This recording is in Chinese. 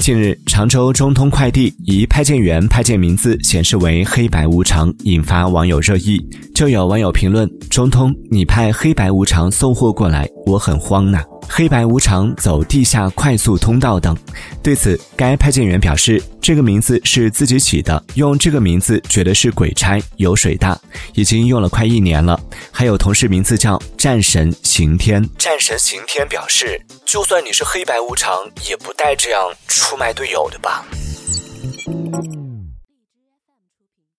近日，常州中通快递一派件员派件名字显示为“黑白无常”，引发网友热议。就有网友评论：“中通，你派黑白无常送货过来，我很慌呐。”黑白无常走地下快速通道等。对此，该派件员表示，这个名字是自己起的，用这个名字觉得是鬼差，有水大，已经用了快一年了。还有同事名字叫战神刑天，战神刑天表示，就算你是黑白无常，也不带这样出卖队友的吧。